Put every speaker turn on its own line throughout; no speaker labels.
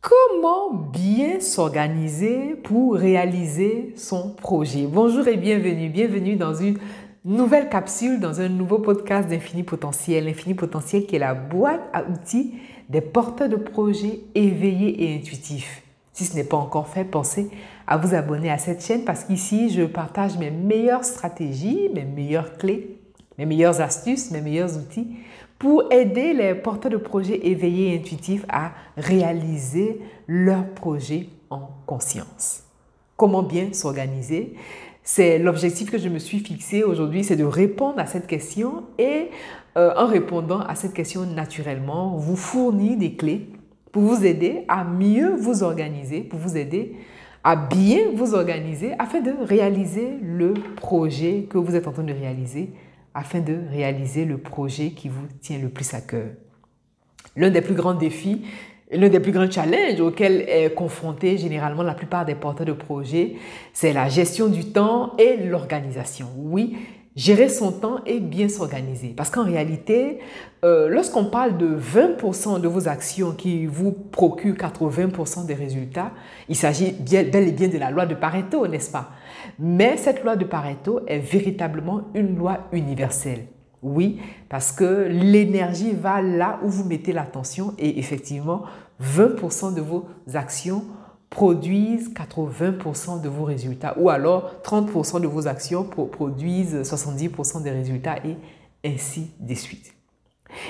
Comment bien s'organiser pour réaliser son projet? Bonjour et bienvenue, bienvenue dans une nouvelle capsule, dans un nouveau podcast d'Infini Potentiel. L'Infini Potentiel qui est la boîte à outils des porteurs de projets éveillés et intuitifs. Si ce n'est pas encore fait, pensez à vous abonner à cette chaîne parce qu'ici, je partage mes meilleures stratégies, mes meilleures clés, mes meilleures astuces, mes meilleurs outils pour aider les porteurs de projets éveillés et intuitifs à réaliser leurs projets en conscience. Comment bien s'organiser? C'est l'objectif que je me suis fixé aujourd'hui, c'est de répondre à cette question et euh, en répondant à cette question naturellement, vous fournir des clés pour vous aider à mieux vous organiser, pour vous aider à bien vous organiser afin de réaliser le projet que vous êtes en train de réaliser afin de réaliser le projet qui vous tient le plus à cœur. L'un des plus grands défis, l'un des plus grands challenges auxquels est confronté généralement la plupart des porteurs de projets, c'est la gestion du temps et l'organisation. Oui, gérer son temps et bien s'organiser. Parce qu'en réalité, euh, lorsqu'on parle de 20% de vos actions qui vous procurent 80% des résultats, il s'agit bel et bien de la loi de Pareto, n'est-ce pas? Mais cette loi de Pareto est véritablement une loi universelle. Oui, parce que l'énergie va là où vous mettez l'attention et effectivement, 20% de vos actions produisent 80% de vos résultats ou alors 30% de vos actions produisent 70% des résultats et ainsi de suite.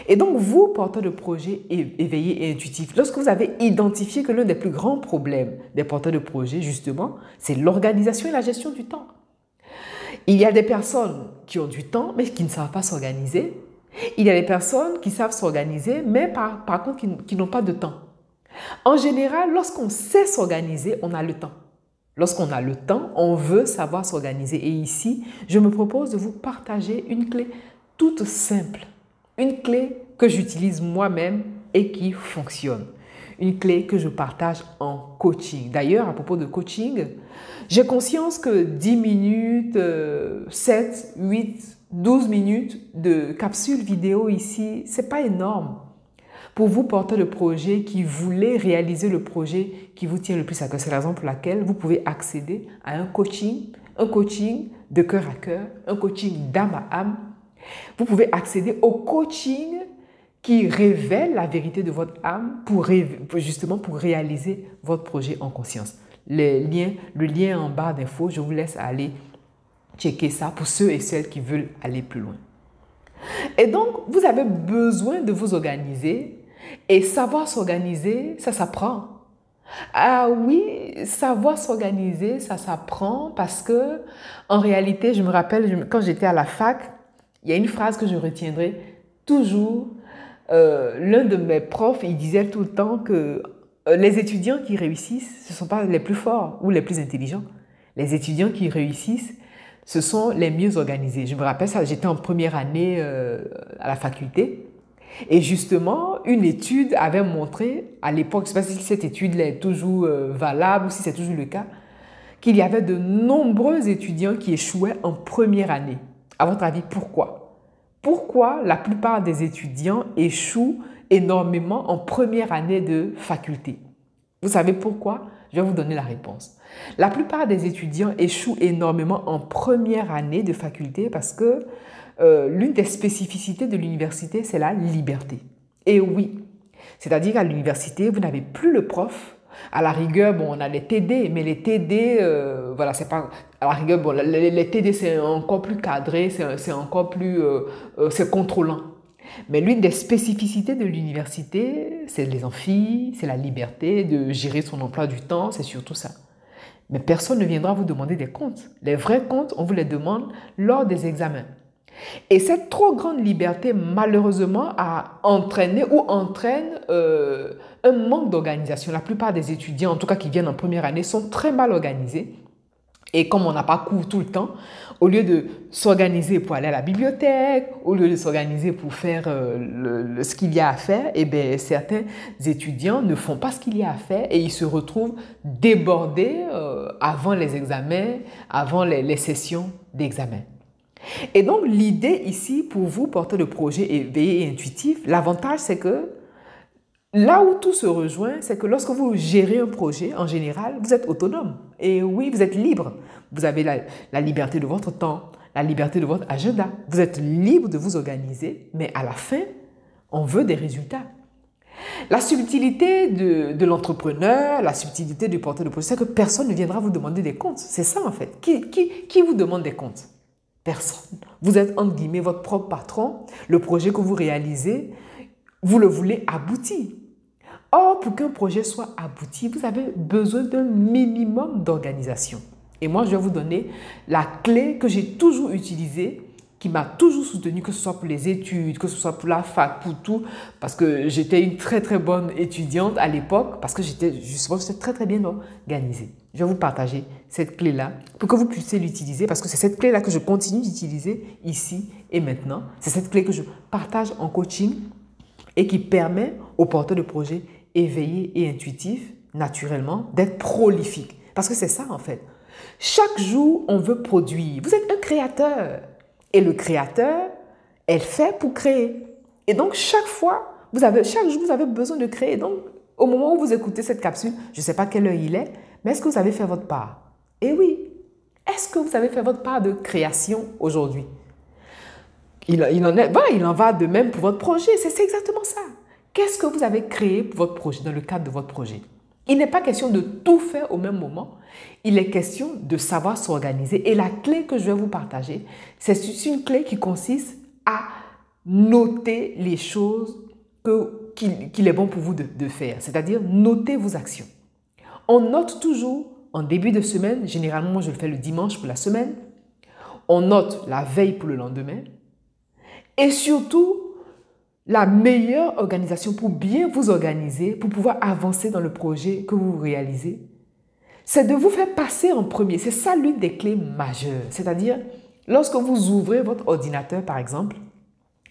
Et donc, vous, porteurs de projets éveillés et intuitifs, lorsque vous avez identifié que l'un des plus grands problèmes des porteurs de projets, justement, c'est l'organisation et la gestion du temps. Il y a des personnes qui ont du temps, mais qui ne savent pas s'organiser. Il y a des personnes qui savent s'organiser, mais par, contre qui n'ont pas de temps. En général, lorsqu'on sait s'organiser, on a le temps. Lorsqu'on a le temps, on veut savoir s'organiser. Et ici, je me propose de vous partager une clé toute simple. Une clé que j'utilise moi-même et qui fonctionne. Une clé que je partage en coaching. D'ailleurs, à propos de coaching, j'ai conscience que 10 minutes, 7, 8, 12 minutes de capsule vidéo ici, c'est pas énorme pour vous porter le projet qui voulait réaliser le projet qui vous tient le plus à cœur. C'est la raison pour laquelle vous pouvez accéder à un coaching, un coaching de cœur à cœur, un coaching d'âme à âme. Vous pouvez accéder au coaching qui révèle la vérité de votre âme pour, justement pour réaliser votre projet en conscience. Le lien, le lien en barre d'infos, je vous laisse aller checker ça pour ceux et celles qui veulent aller plus loin. Et donc, vous avez besoin de vous organiser et savoir s'organiser, ça s'apprend. Ah oui, savoir s'organiser, ça s'apprend parce que, en réalité, je me rappelle, quand j'étais à la fac, il y a une phrase que je retiendrai toujours. Euh, l'un de mes profs, il disait tout le temps que euh, les étudiants qui réussissent, ce ne sont pas les plus forts ou les plus intelligents. Les étudiants qui réussissent, ce sont les mieux organisés. Je me rappelle ça, j'étais en première année euh, à la faculté et justement, une étude avait montré, à l'époque, je ne sais pas si cette étude est toujours euh, valable ou si c'est toujours le cas, qu'il y avait de nombreux étudiants qui échouaient en première année. À votre avis, pourquoi? Pourquoi la plupart des étudiants échouent énormément en première année de faculté? Vous savez pourquoi? Je vais vous donner la réponse. La plupart des étudiants échouent énormément en première année de faculté parce que euh, l'une des spécificités de l'université, c'est la liberté. Et oui, c'est-à-dire qu'à l'université, vous n'avez plus le prof. À la rigueur, bon, on a les TD, mais les TD, euh, voilà, c'est pas. À la rigueur, bon, les, TD, c'est encore plus cadré, c'est encore plus. Euh, c'est contrôlant. Mais l'une des spécificités de l'université, c'est les amphis, c'est la liberté de gérer son emploi du temps, c'est surtout ça. Mais personne ne viendra vous demander des comptes. Les vrais comptes, on vous les demande lors des examens. Et cette trop grande liberté, malheureusement, a entraîné ou entraîne euh, un manque d'organisation. La plupart des étudiants, en tout cas qui viennent en première année, sont très mal organisés. Et comme on n'a pas cours tout le temps, au lieu de s'organiser pour aller à la bibliothèque, au lieu de s'organiser pour faire euh, ce qu'il y a à faire, eh bien, certains étudiants ne font pas ce qu'il y a à faire et ils se retrouvent débordés euh, avant les examens, avant les sessions d'examen. Et donc, l'idée ici pour vous, porter le projet éveillé et intuitif, l'avantage, c'est que Là où tout se rejoint, c'est que lorsque vous gérez un projet, en général, vous êtes autonome. Et oui, vous êtes libre. Vous avez la, liberté de votre temps, la liberté de votre agenda. Vous êtes libre de vous organiser, mais à la fin, on veut des résultats. La subtilité de, l'entrepreneur, la subtilité du porteur de projet, c'est que personne ne viendra vous demander des comptes. C'est ça en fait. Qui vous demande des comptes? Personne. Vous êtes entre guillemets votre propre patron. Le projet que vous réalisez, vous le voulez abouti. Or, pour qu'un projet soit abouti, vous avez besoin d'un minimum d'organisation. Et moi, je vais vous donner la clé que j'ai toujours utilisée qui m'a toujours soutenu, que ce soit pour les études, que ce soit pour la fac, pour tout, parce que j'étais une très très bonne étudiante à l'époque, parce que j'étais justement très très bien organisée. Je vais vous partager cette clé-là pour que vous puissiez l'utiliser, parce que c'est cette clé-là que je continue d'utiliser ici et maintenant. C'est cette clé que je partage en coaching et qui permet aux porteurs de projets éveillés et intuitifs, naturellement, d'être prolifiques. Parce que c'est ça en fait. Chaque jour, on veut produire. Vous êtes un créateur. Et le créateur, elle fait pour créer. Et donc, chaque fois, vous avez, chaque jour, vous avez besoin de créer. Donc, au moment où vous écoutez cette capsule, je ne sais pas quelle heure il est, mais est-ce que vous avez fait votre part? Eh oui. Est-ce que vous avez fait votre part de création aujourd'hui? Il, en il en va de même pour votre projet. C'est exactement ça. Qu'est-ce que vous avez créé pour votre projet, dans le cadre de votre projet? Il n'est pas question de tout faire au même moment. Il est question de savoir s'organiser. Et la clé que je vais vous partager, c'est une clé qui consiste à noter les choses qu'il est bon pour vous de, de faire, c'est-à-dire noter vos actions. On note toujours en début de semaine, généralement je le fais le dimanche pour la semaine, on note la veille pour le lendemain, et surtout la meilleure organisation pour bien vous organiser, pour pouvoir avancer dans le projet que vous réalisez, c'est de vous faire passer en premier. C'est ça l'une des clés majeures. C'est-à-dire, lorsque vous ouvrez votre ordinateur, par exemple,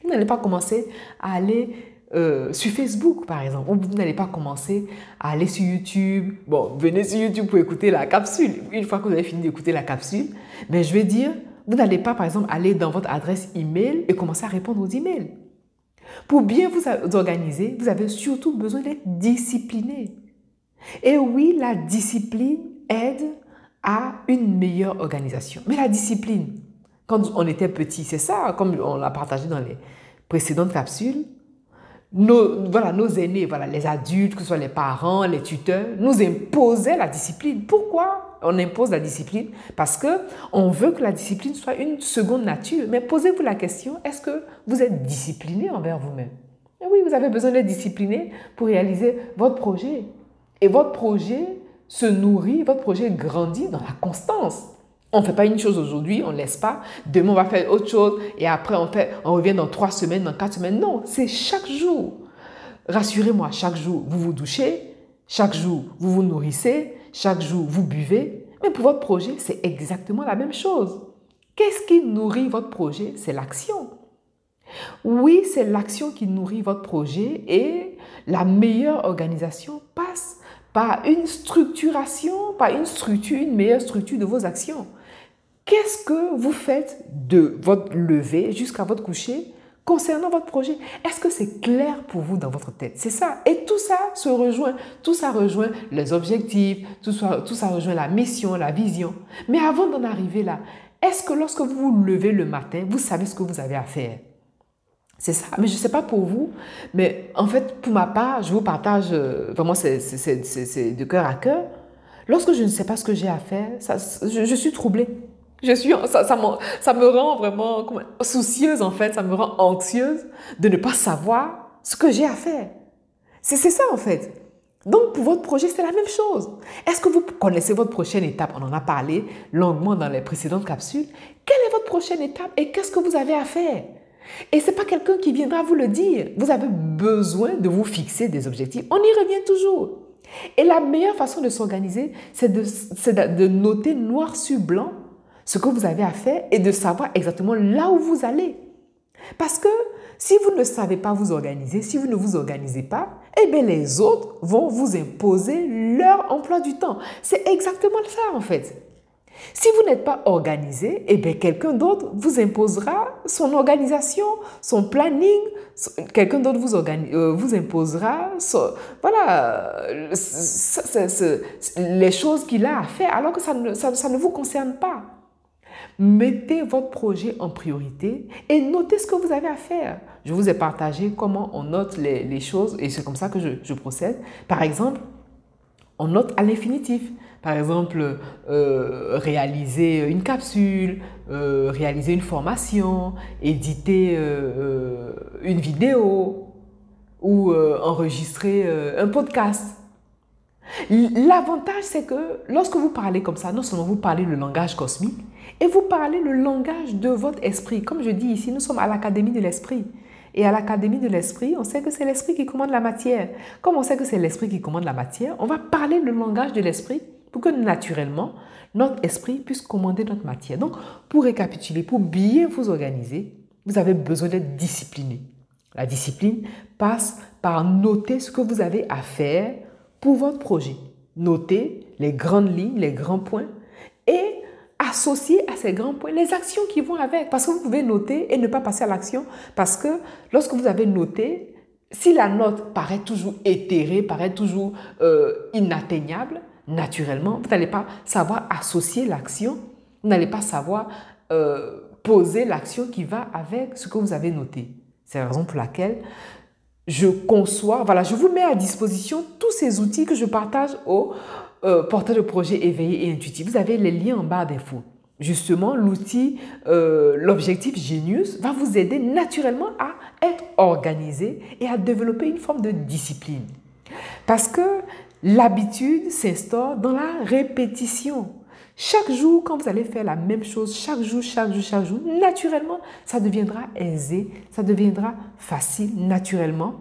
vous n'allez pas commencer à aller euh, sur Facebook, par exemple, ou vous n'allez pas commencer à aller sur YouTube. Bon, venez sur YouTube pour écouter la capsule. Une fois que vous avez fini d'écouter la capsule, mais je vais dire, vous n'allez pas, par exemple, aller dans votre adresse email et commencer à répondre aux emails. Pour bien vous organiser, vous avez surtout besoin d'être discipliné. Et oui, la discipline aide à une meilleure organisation. Mais la discipline, quand on était petit, c'est ça, comme on l'a partagé dans les précédentes capsules, nos, voilà, nos aînés, voilà, les adultes, que ce soit les parents, les tuteurs, nous imposaient la discipline. Pourquoi? On impose la discipline Parce que on veut que la discipline soit une seconde nature. Mais posez-vous la question, est-ce que vous êtes discipliné envers vous-même? Oui, vous avez besoin d'être discipliné pour réaliser votre projet. Et votre projet se nourrit, votre projet grandit dans la constance. On ne fait pas une chose aujourd'hui, on ne laisse pas. Demain, on va faire autre chose. Et après, on, fait, on revient dans trois semaines, dans quatre semaines. Non, c'est chaque jour. Rassurez-moi, chaque jour, vous vous douchez. Chaque jour, vous vous nourrissez. Chaque jour, vous buvez. Mais pour votre projet, c'est exactement la même chose. Qu'est-ce qui nourrit votre projet? C'est l'action. Oui, c'est l'action qui nourrit votre projet et la meilleure organisation passe par une structuration, par une structure, une meilleure structure de vos actions. Qu'est-ce que vous faites de votre lever jusqu'à votre coucher? Concernant votre projet Est-ce que c'est clair pour vous dans votre tête? C'est ça. Et tout ça se rejoint. Tout ça rejoint les objectifs, tout ça, tout ça rejoint la mission, la vision. Mais avant d'en arriver là, est-ce que lorsque vous vous levez le matin, vous savez ce que vous avez à faire? C'est ça. Mais je ne sais pas pour vous, mais en fait, pour ma part, je vous partage, euh, vraiment, c'est de cœur à cœur. Lorsque je ne sais pas ce que j'ai à faire, ça, je, suis troublée. Je suis, ça, ça, ça me rend vraiment soucieuse, en fait. Ça me rend anxieuse de ne pas savoir ce que j'ai à faire. C'est ça, en fait. Donc, pour votre projet, c'est la même chose. Est-ce que vous connaissez votre prochaine étape? On en a parlé longuement dans les précédentes capsules. Quelle est votre prochaine étape et qu'est-ce que vous avez à faire? Et ce n'est pas quelqu'un qui viendra vous le dire. Vous avez besoin de vous fixer des objectifs. On y revient toujours. Et la meilleure façon de s'organiser, c'est de, de, noter noir sur blanc ce que vous avez à faire et de savoir exactement là où vous allez. Parce que si vous ne savez pas vous organiser, si vous ne vous organisez pas, eh bien les autres vont vous imposer leur emploi du temps. C'est exactement ça en fait. Si vous n'êtes pas organisé, eh bien quelqu'un d'autre vous imposera son organisation, son planning. Quelqu'un d'autre vous, euh, vous imposera voilà, les choses qu'il a à faire alors que ça ne, ça ne vous concerne pas. Mettez votre projet en priorité et notez ce que vous avez à faire. Je vous ai partagé comment on note les, choses et c'est comme ça que je, procède. Par exemple, on note à l'infinitif. Par exemple, euh, réaliser une capsule, euh, réaliser une formation, éditer euh, une vidéo ou enregistrer un podcast. L'avantage, c'est que lorsque vous parlez comme ça, non seulement vous parlez le langage cosmique, et vous parlez le langage de votre esprit. Comme je dis ici, nous sommes à l'Académie de l'Esprit. Et à l'Académie de l'Esprit, on sait que c'est l'Esprit qui commande la matière. Comme on sait que c'est l'Esprit qui commande la matière, on va parler le langage de l'Esprit pour que naturellement, notre esprit puisse commander notre matière. Donc, pour récapituler, pour bien vous organiser, vous avez besoin d'être discipliné. La discipline passe par noter ce que vous avez à faire pour votre projet. Noter les grandes lignes, les grands points et associer à ces grands points les actions qui vont avec. Parce que vous pouvez noter et ne pas passer à l'action. Parce que lorsque vous avez noté, si la note paraît toujours éthérée, paraît toujours euh, inatteignable, naturellement, vous n'allez pas savoir associer l'action, vous n'allez pas savoir euh, poser l'action qui va avec ce que vous avez noté. C'est la raison pour laquelle je conçois, voilà, je vous mets à disposition tous ces outils que je partage au euh, porteur de projet éveillé et intuitif. Vous avez les liens en bas d'infos. Justement, l'outil, euh, l'objectif Genius va vous aider naturellement à être organisé et à développer une forme de discipline. Parce que l'habitude s'instaure dans la répétition. Chaque jour, quand vous allez faire la même chose, chaque jour, chaque jour, chaque jour, naturellement, ça deviendra aisé, ça deviendra facile, naturellement.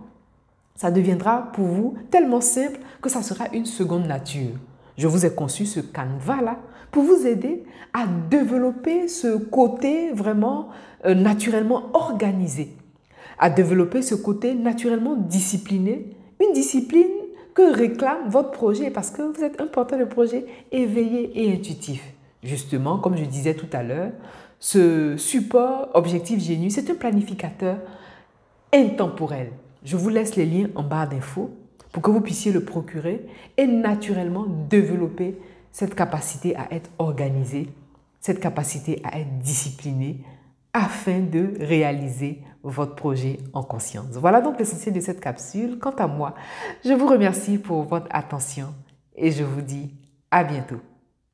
Ça deviendra pour vous tellement simple que ça sera une seconde nature. Je vous ai conçu ce canevas-là pour vous aider à développer ce côté vraiment euh, naturellement organisé, à développer ce côté naturellement discipliné, une discipline que réclame votre projet parce que vous êtes un porteur de projet éveillé et intuitif. Justement, comme je disais tout à l'heure, ce support Objectif Génie, c'est un planificateur intemporel. Je vous laisse les liens en barre d'infos pour que vous puissiez le procurer et naturellement développer cette capacité à être organisé, cette capacité à être discipliné afin de réaliser votre projet en conscience. Voilà donc l'essentiel de cette capsule. Quant à moi, je vous remercie pour votre attention et je vous dis à bientôt.